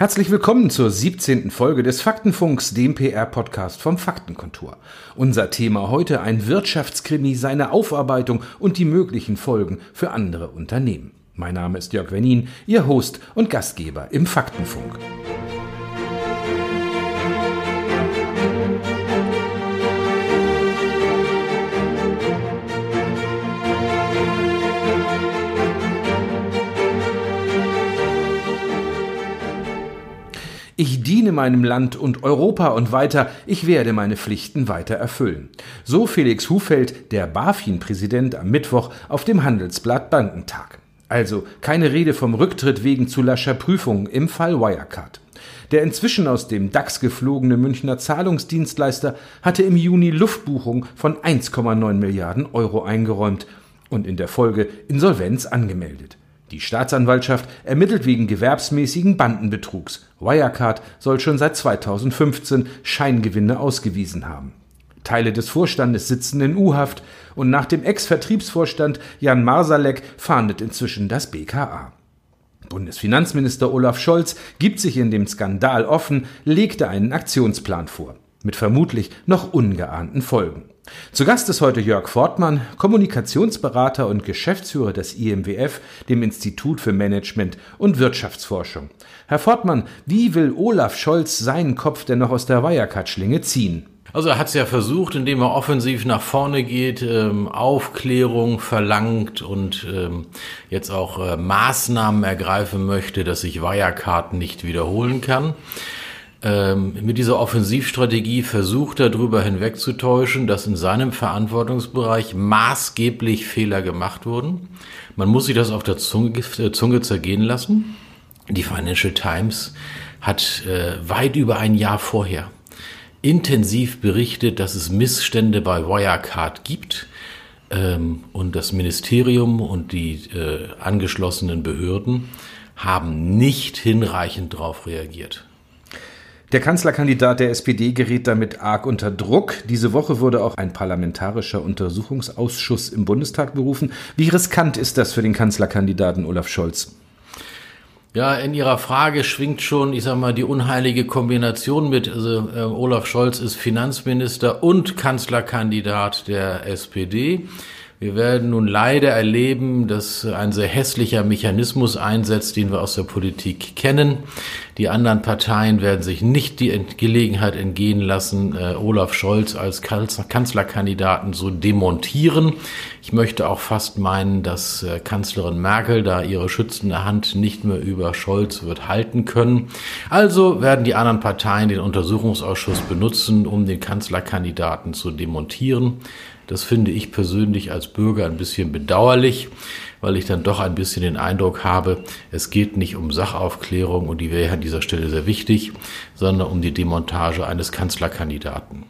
Herzlich willkommen zur 17. Folge des Faktenfunks, dem PR-Podcast vom Faktenkontor. Unser Thema heute ein Wirtschaftskrimi, seine Aufarbeitung und die möglichen Folgen für andere Unternehmen. Mein Name ist Jörg Wernin, Ihr Host und Gastgeber im Faktenfunk. Meinem Land und Europa und weiter, ich werde meine Pflichten weiter erfüllen. So Felix Hufeld, der BaFin-Präsident am Mittwoch auf dem Handelsblatt Bankentag. Also keine Rede vom Rücktritt wegen zu lascher Prüfung im Fall Wirecard. Der inzwischen aus dem DAX geflogene Münchner Zahlungsdienstleister hatte im Juni Luftbuchung von 1,9 Milliarden Euro eingeräumt und in der Folge Insolvenz angemeldet. Die Staatsanwaltschaft ermittelt wegen gewerbsmäßigen Bandenbetrugs. Wirecard soll schon seit 2015 Scheingewinne ausgewiesen haben. Teile des Vorstandes sitzen in U-Haft und nach dem Ex-Vertriebsvorstand Jan Marsalek fahndet inzwischen das BKA. Bundesfinanzminister Olaf Scholz gibt sich in dem Skandal offen, legte einen Aktionsplan vor, mit vermutlich noch ungeahnten Folgen. Zu Gast ist heute Jörg Fortmann, Kommunikationsberater und Geschäftsführer des IMWF, dem Institut für Management und Wirtschaftsforschung. Herr Fortmann, wie will Olaf Scholz seinen Kopf denn noch aus der Wirecard-Schlinge ziehen? Also er hat es ja versucht, indem er offensiv nach vorne geht, ähm, Aufklärung verlangt und ähm, jetzt auch äh, Maßnahmen ergreifen möchte, dass sich Wirecard nicht wiederholen kann. Ähm, mit dieser Offensivstrategie versucht er darüber hinwegzutäuschen, dass in seinem Verantwortungsbereich maßgeblich Fehler gemacht wurden. Man muss sich das auf der Zunge, äh, Zunge zergehen lassen. Die Financial Times hat äh, weit über ein Jahr vorher intensiv berichtet, dass es Missstände bei Wirecard gibt ähm, und das Ministerium und die äh, angeschlossenen Behörden haben nicht hinreichend darauf reagiert. Der Kanzlerkandidat der SPD gerät damit arg unter Druck. Diese Woche wurde auch ein parlamentarischer Untersuchungsausschuss im Bundestag berufen. Wie riskant ist das für den Kanzlerkandidaten Olaf Scholz? Ja, in Ihrer Frage schwingt schon, ich sag mal, die unheilige Kombination mit. Also äh, Olaf Scholz ist Finanzminister und Kanzlerkandidat der SPD. Wir werden nun leider erleben, dass ein sehr hässlicher Mechanismus einsetzt, den wir aus der Politik kennen. Die anderen Parteien werden sich nicht die Gelegenheit entgehen lassen, äh, Olaf Scholz als Kanzlerkandidaten zu demontieren. Ich möchte auch fast meinen, dass äh, Kanzlerin Merkel da ihre schützende Hand nicht mehr über Scholz wird halten können. Also werden die anderen Parteien den Untersuchungsausschuss benutzen, um den Kanzlerkandidaten zu demontieren. Das finde ich persönlich als Bürger ein bisschen bedauerlich, weil ich dann doch ein bisschen den Eindruck habe, es geht nicht um Sachaufklärung und die wäre an dieser Stelle sehr wichtig, sondern um die Demontage eines Kanzlerkandidaten.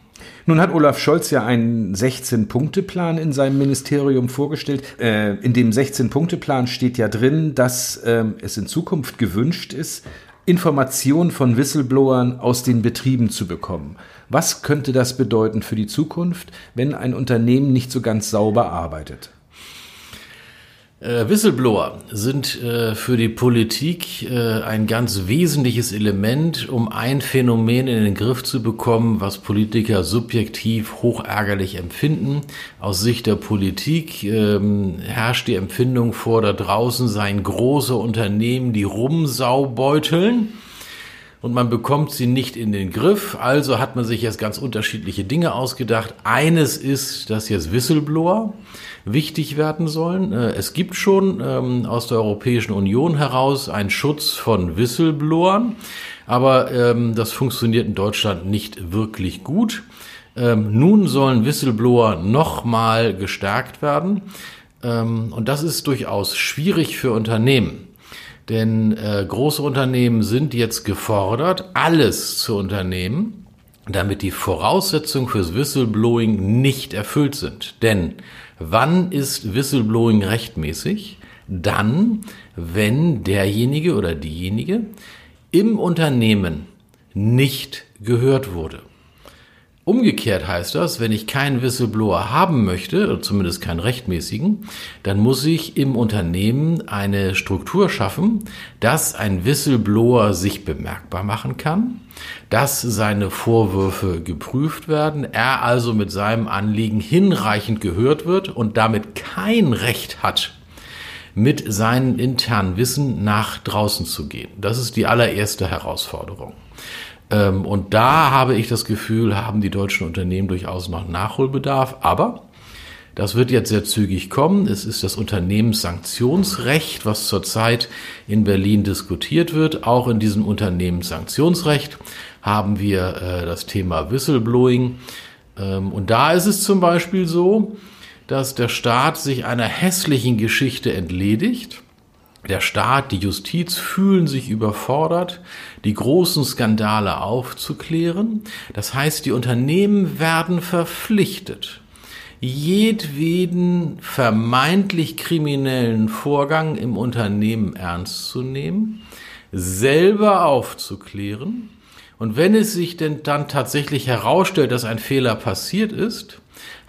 Nun hat Olaf Scholz ja einen 16-Punkte-Plan in seinem Ministerium vorgestellt. Äh, in dem 16-Punkte-Plan steht ja drin, dass ähm, es in Zukunft gewünscht ist, Informationen von Whistleblowern aus den Betrieben zu bekommen. Was könnte das bedeuten für die Zukunft, wenn ein Unternehmen nicht so ganz sauber arbeitet? Äh, Whistleblower sind äh, für die Politik äh, ein ganz wesentliches Element, um ein Phänomen in den Griff zu bekommen, was Politiker subjektiv hochärgerlich empfinden. Aus Sicht der Politik ähm, herrscht die Empfindung vor, da draußen seien große Unternehmen, die rumsaubeuteln und man bekommt sie nicht in den Griff. Also hat man sich jetzt ganz unterschiedliche Dinge ausgedacht. Eines ist, dass jetzt Whistleblower wichtig werden sollen. Äh, es gibt schon ähm, aus der Europäischen Union heraus einen Schutz von Whistleblowern, aber ähm, das funktioniert in Deutschland nicht wirklich gut. Ähm, nun sollen Whistleblower nochmal gestärkt werden. Und das ist durchaus schwierig für Unternehmen. Denn äh, große Unternehmen sind jetzt gefordert, alles zu unternehmen, damit die Voraussetzungen fürs Whistleblowing nicht erfüllt sind. Denn wann ist Whistleblowing rechtmäßig? Dann, wenn derjenige oder diejenige im Unternehmen nicht gehört wurde. Umgekehrt heißt das, wenn ich keinen Whistleblower haben möchte, zumindest keinen rechtmäßigen, dann muss ich im Unternehmen eine Struktur schaffen, dass ein Whistleblower sich bemerkbar machen kann, dass seine Vorwürfe geprüft werden, er also mit seinem Anliegen hinreichend gehört wird und damit kein Recht hat, mit seinem internen Wissen nach draußen zu gehen. Das ist die allererste Herausforderung. Ähm, und da habe ich das Gefühl, haben die deutschen Unternehmen durchaus noch Nachholbedarf. Aber das wird jetzt sehr zügig kommen. Es ist das Unternehmenssanktionsrecht, was zurzeit in Berlin diskutiert wird. Auch in diesem Unternehmenssanktionsrecht haben wir äh, das Thema Whistleblowing. Ähm, und da ist es zum Beispiel so, dass der Staat sich einer hässlichen Geschichte entledigt der Staat, die Justiz fühlen sich überfordert, die großen Skandale aufzuklären. Das heißt, die Unternehmen werden verpflichtet, jedweden vermeintlich kriminellen Vorgang im Unternehmen ernst zu nehmen, selber aufzuklären. Und wenn es sich denn dann tatsächlich herausstellt, dass ein Fehler passiert ist,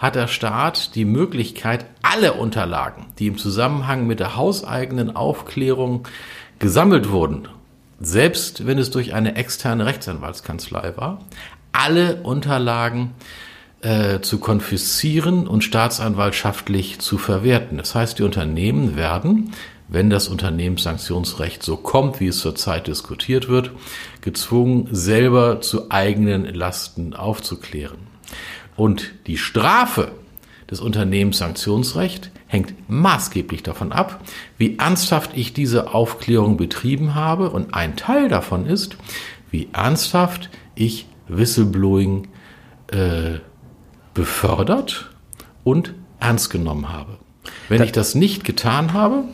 hat der Staat die Möglichkeit, alle Unterlagen, die im Zusammenhang mit der hauseigenen Aufklärung gesammelt wurden, selbst wenn es durch eine externe Rechtsanwaltskanzlei war, alle Unterlagen äh, zu konfiszieren und staatsanwaltschaftlich zu verwerten. Das heißt, die Unternehmen werden, wenn das Unternehmenssanktionsrecht so kommt, wie es zurzeit diskutiert wird, gezwungen, selber zu eigenen Lasten aufzuklären. Und die Strafe des Unternehmenssanktionsrecht hängt maßgeblich davon ab, wie ernsthaft ich diese Aufklärung betrieben habe. Und ein Teil davon ist, wie ernsthaft ich Whistleblowing äh, befördert und ernst genommen habe. Wenn ich das nicht getan habe,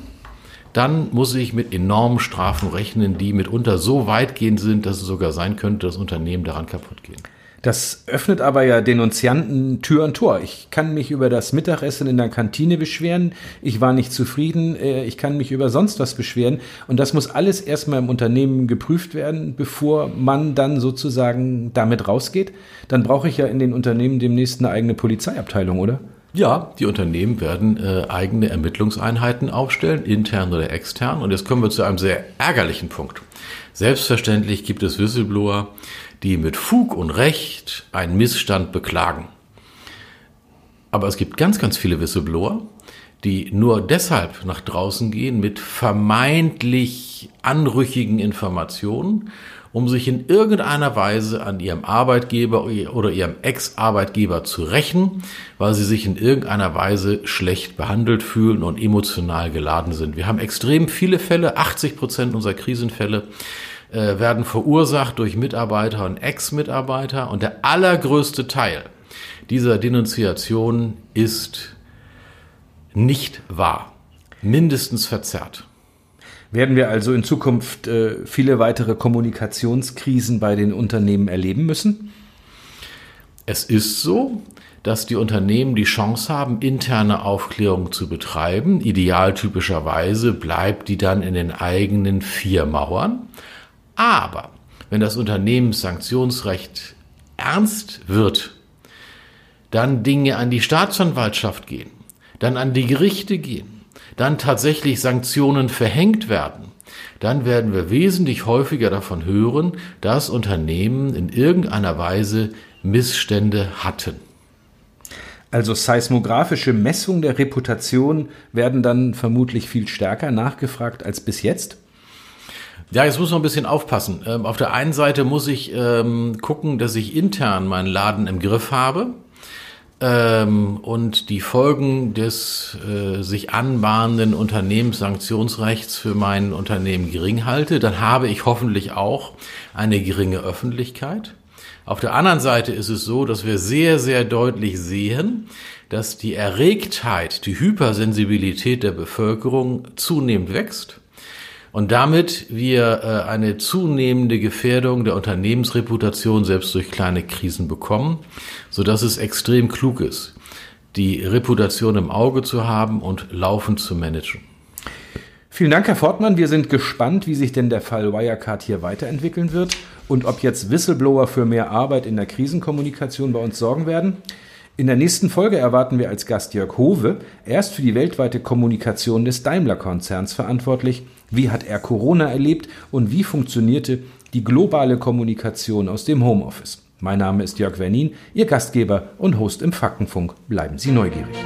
dann muss ich mit enormen Strafen rechnen, die mitunter so weitgehend sind, dass es sogar sein könnte, dass Unternehmen daran kaputt gehen. Das öffnet aber ja Denunzianten Tür und Tor. Ich kann mich über das Mittagessen in der Kantine beschweren. Ich war nicht zufrieden. Äh, ich kann mich über sonst was beschweren. Und das muss alles erstmal im Unternehmen geprüft werden, bevor man dann sozusagen damit rausgeht. Dann brauche ich ja in den Unternehmen demnächst eine eigene Polizeiabteilung, oder? Ja, die Unternehmen werden äh, eigene Ermittlungseinheiten aufstellen, intern oder extern. Und jetzt kommen wir zu einem sehr ärgerlichen Punkt. Selbstverständlich gibt es Whistleblower, die mit Fug und Recht einen Missstand beklagen. Aber es gibt ganz, ganz viele Whistleblower, die nur deshalb nach draußen gehen mit vermeintlich anrüchigen Informationen, um sich in irgendeiner Weise an ihrem Arbeitgeber oder ihrem Ex-Arbeitgeber zu rächen, weil sie sich in irgendeiner Weise schlecht behandelt fühlen und emotional geladen sind. Wir haben extrem viele Fälle, 80 Prozent unserer Krisenfälle äh, werden verursacht durch Mitarbeiter und Ex-Mitarbeiter und der allergrößte Teil dieser Denunziation ist nicht wahr, mindestens verzerrt. Werden wir also in Zukunft äh, viele weitere Kommunikationskrisen bei den Unternehmen erleben müssen? Es ist so, dass die Unternehmen die Chance haben, interne Aufklärung zu betreiben. Idealtypischerweise bleibt die dann in den eigenen vier Mauern. Aber wenn das Unternehmenssanktionsrecht ernst wird, dann Dinge an die Staatsanwaltschaft gehen, dann an die Gerichte gehen, dann tatsächlich Sanktionen verhängt werden, dann werden wir wesentlich häufiger davon hören, dass Unternehmen in irgendeiner Weise Missstände hatten. Also seismografische Messungen der Reputation werden dann vermutlich viel stärker nachgefragt als bis jetzt? Ja, jetzt muss man ein bisschen aufpassen. Ähm, auf der einen Seite muss ich ähm, gucken, dass ich intern meinen Laden im Griff habe ähm, und die Folgen des äh, sich anbahnenden Unternehmenssanktionsrechts für mein Unternehmen gering halte. Dann habe ich hoffentlich auch eine geringe Öffentlichkeit. Auf der anderen Seite ist es so, dass wir sehr, sehr deutlich sehen, dass die Erregtheit, die Hypersensibilität der Bevölkerung zunehmend wächst und damit wir äh, eine zunehmende Gefährdung der Unternehmensreputation selbst durch kleine Krisen bekommen, so dass es extrem klug ist, die Reputation im Auge zu haben und laufend zu managen. Vielen Dank, Herr Fortmann. Wir sind gespannt, wie sich denn der Fall Wirecard hier weiterentwickeln wird und ob jetzt Whistleblower für mehr Arbeit in der Krisenkommunikation bei uns sorgen werden. In der nächsten Folge erwarten wir als Gast Jörg Hove. Er ist für die weltweite Kommunikation des Daimler-Konzerns verantwortlich. Wie hat er Corona erlebt und wie funktionierte die globale Kommunikation aus dem Homeoffice? Mein Name ist Jörg Wernin, Ihr Gastgeber und Host im Faktenfunk. Bleiben Sie neugierig.